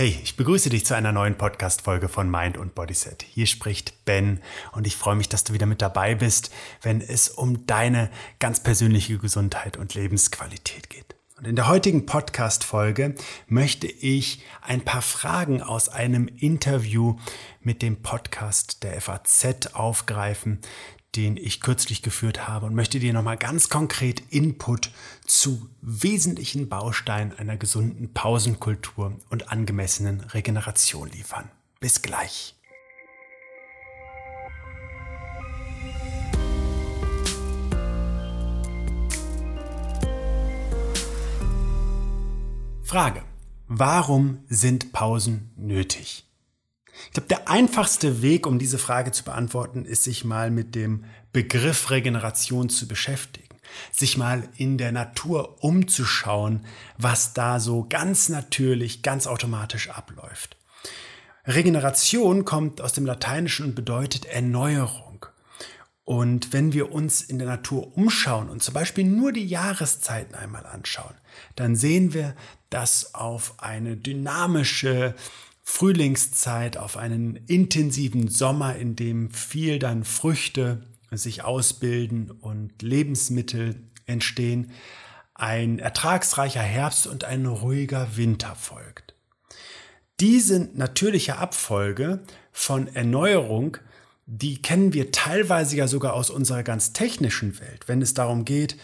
Hey, ich begrüße dich zu einer neuen Podcast-Folge von Mind und Bodyset. Hier spricht Ben und ich freue mich, dass du wieder mit dabei bist, wenn es um deine ganz persönliche Gesundheit und Lebensqualität geht. Und in der heutigen Podcast-Folge möchte ich ein paar Fragen aus einem Interview mit dem Podcast der FAZ aufgreifen, den ich kürzlich geführt habe und möchte dir nochmal ganz konkret Input zu wesentlichen Bausteinen einer gesunden Pausenkultur und angemessenen Regeneration liefern. Bis gleich. Frage. Warum sind Pausen nötig? Ich glaube, der einfachste Weg, um diese Frage zu beantworten, ist, sich mal mit dem Begriff Regeneration zu beschäftigen. Sich mal in der Natur umzuschauen, was da so ganz natürlich, ganz automatisch abläuft. Regeneration kommt aus dem Lateinischen und bedeutet Erneuerung. Und wenn wir uns in der Natur umschauen und zum Beispiel nur die Jahreszeiten einmal anschauen, dann sehen wir, dass auf eine dynamische, Frühlingszeit, auf einen intensiven Sommer, in dem viel dann Früchte sich ausbilden und Lebensmittel entstehen, ein ertragsreicher Herbst und ein ruhiger Winter folgt. Diese natürliche Abfolge von Erneuerung, die kennen wir teilweise ja sogar aus unserer ganz technischen Welt, wenn es darum geht,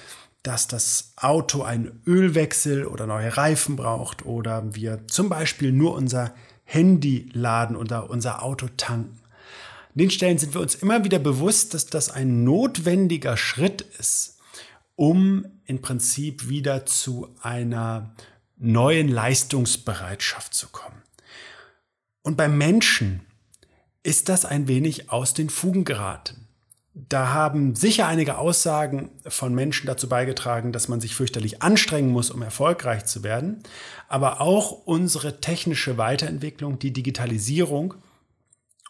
dass das Auto einen Ölwechsel oder neue Reifen braucht oder wir zum Beispiel nur unser Handy laden oder unser Auto tanken. An den Stellen sind wir uns immer wieder bewusst, dass das ein notwendiger Schritt ist, um im Prinzip wieder zu einer neuen Leistungsbereitschaft zu kommen. Und beim Menschen ist das ein wenig aus den Fugen geraten. Da haben sicher einige Aussagen von Menschen dazu beigetragen, dass man sich fürchterlich anstrengen muss, um erfolgreich zu werden. Aber auch unsere technische Weiterentwicklung, die Digitalisierung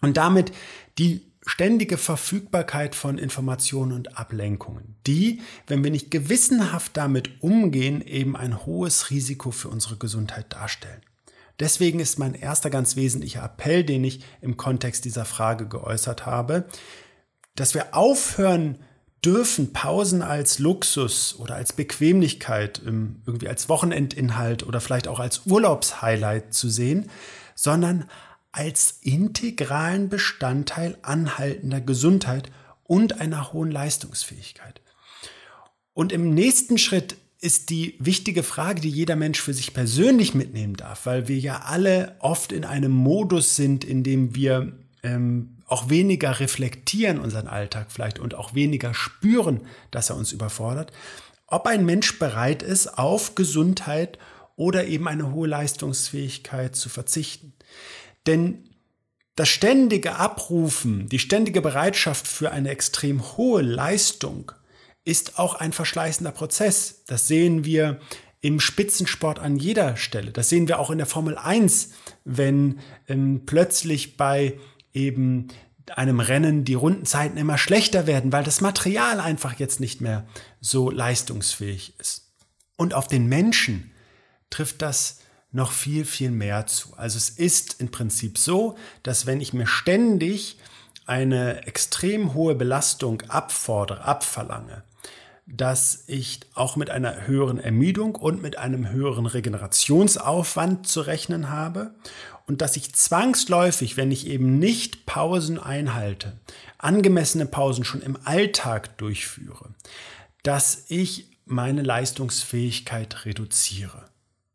und damit die ständige Verfügbarkeit von Informationen und Ablenkungen, die, wenn wir nicht gewissenhaft damit umgehen, eben ein hohes Risiko für unsere Gesundheit darstellen. Deswegen ist mein erster ganz wesentlicher Appell, den ich im Kontext dieser Frage geäußert habe, dass wir aufhören dürfen, Pausen als Luxus oder als Bequemlichkeit, irgendwie als Wochenendinhalt oder vielleicht auch als Urlaubshighlight zu sehen, sondern als integralen Bestandteil anhaltender Gesundheit und einer hohen Leistungsfähigkeit. Und im nächsten Schritt ist die wichtige Frage, die jeder Mensch für sich persönlich mitnehmen darf, weil wir ja alle oft in einem Modus sind, in dem wir ähm, auch weniger reflektieren unseren Alltag vielleicht und auch weniger spüren, dass er uns überfordert, ob ein Mensch bereit ist, auf Gesundheit oder eben eine hohe Leistungsfähigkeit zu verzichten. Denn das ständige Abrufen, die ständige Bereitschaft für eine extrem hohe Leistung ist auch ein verschleißender Prozess. Das sehen wir im Spitzensport an jeder Stelle. Das sehen wir auch in der Formel 1, wenn ähm, plötzlich bei eben einem Rennen die Rundenzeiten immer schlechter werden, weil das Material einfach jetzt nicht mehr so leistungsfähig ist. Und auf den Menschen trifft das noch viel, viel mehr zu. Also es ist im Prinzip so, dass wenn ich mir ständig eine extrem hohe Belastung abfordere, abverlange, dass ich auch mit einer höheren Ermüdung und mit einem höheren Regenerationsaufwand zu rechnen habe und dass ich zwangsläufig, wenn ich eben nicht Pausen einhalte, angemessene Pausen schon im Alltag durchführe, dass ich meine Leistungsfähigkeit reduziere.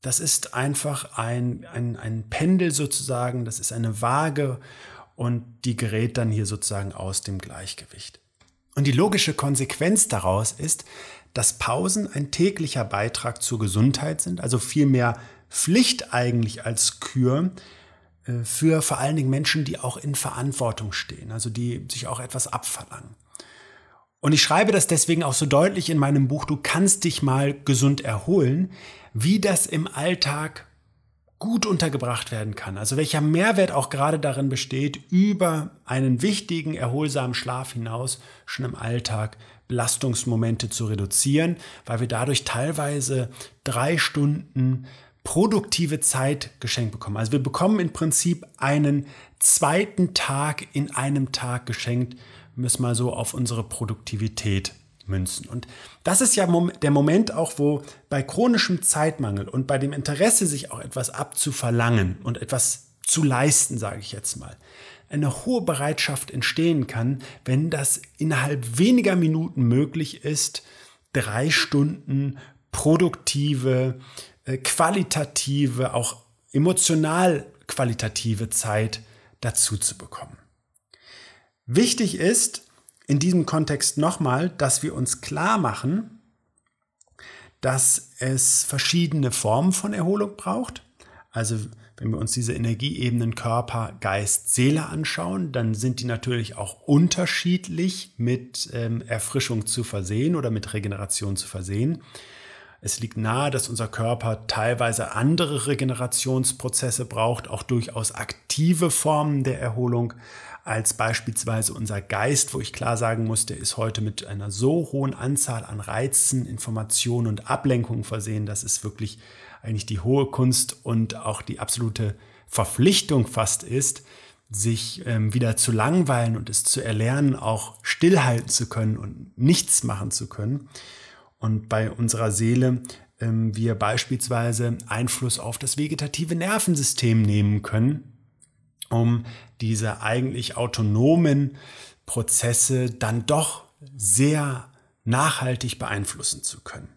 Das ist einfach ein, ein, ein Pendel sozusagen, das ist eine Waage und die gerät dann hier sozusagen aus dem Gleichgewicht. Und die logische Konsequenz daraus ist, dass Pausen ein täglicher Beitrag zur Gesundheit sind, also vielmehr Pflicht eigentlich als Kür äh, für vor allen Dingen Menschen, die auch in Verantwortung stehen, also die sich auch etwas abverlangen. Und ich schreibe das deswegen auch so deutlich in meinem Buch, du kannst dich mal gesund erholen, wie das im Alltag gut untergebracht werden kann. Also welcher Mehrwert auch gerade darin besteht, über einen wichtigen, erholsamen Schlaf hinaus schon im Alltag Belastungsmomente zu reduzieren, weil wir dadurch teilweise drei Stunden produktive Zeit geschenkt bekommen. Also wir bekommen im Prinzip einen zweiten Tag in einem Tag geschenkt, müssen mal so auf unsere Produktivität münzen. Und das ist ja der Moment auch, wo bei chronischem Zeitmangel und bei dem Interesse, sich auch etwas abzuverlangen und etwas zu leisten, sage ich jetzt mal, eine hohe Bereitschaft entstehen kann, wenn das innerhalb weniger Minuten möglich ist, drei Stunden produktive, äh, qualitative, auch emotional qualitative Zeit dazu zu bekommen. Wichtig ist in diesem Kontext nochmal, dass wir uns klar machen, dass es verschiedene Formen von Erholung braucht. Also wenn wir uns diese Energieebenen Körper, Geist, Seele anschauen, dann sind die natürlich auch unterschiedlich mit ähm, Erfrischung zu versehen oder mit Regeneration zu versehen. Es liegt nahe, dass unser Körper teilweise andere Regenerationsprozesse braucht, auch durchaus aktive Formen der Erholung, als beispielsweise unser Geist, wo ich klar sagen muss, der ist heute mit einer so hohen Anzahl an Reizen, Informationen und Ablenkungen versehen, dass es wirklich eigentlich die hohe Kunst und auch die absolute Verpflichtung fast ist, sich ähm, wieder zu langweilen und es zu erlernen, auch stillhalten zu können und nichts machen zu können und bei unserer Seele ähm, wir beispielsweise Einfluss auf das vegetative Nervensystem nehmen können, um diese eigentlich autonomen Prozesse dann doch sehr nachhaltig beeinflussen zu können.